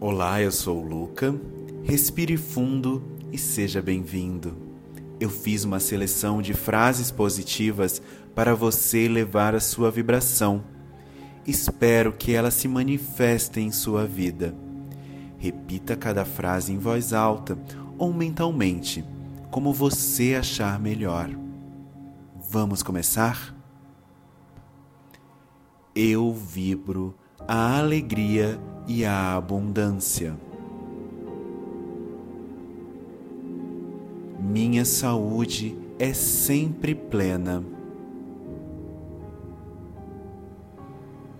Olá, eu sou o Luca. Respire fundo e seja bem-vindo. Eu fiz uma seleção de frases positivas para você elevar a sua vibração. Espero que elas se manifestem em sua vida. Repita cada frase em voz alta ou mentalmente, como você achar melhor. Vamos começar? Eu vibro a alegria e a abundância. Minha saúde é sempre plena.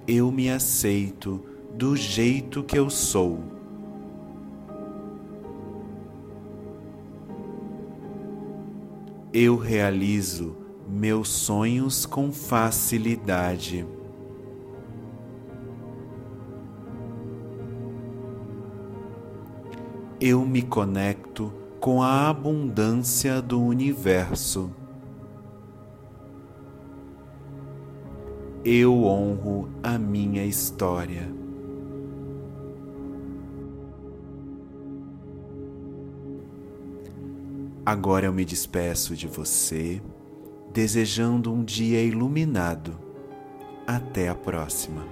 Eu me aceito do jeito que eu sou. Eu realizo meus sonhos com facilidade. Eu me conecto com a abundância do universo. Eu honro a minha história. Agora eu me despeço de você, desejando um dia iluminado. Até a próxima.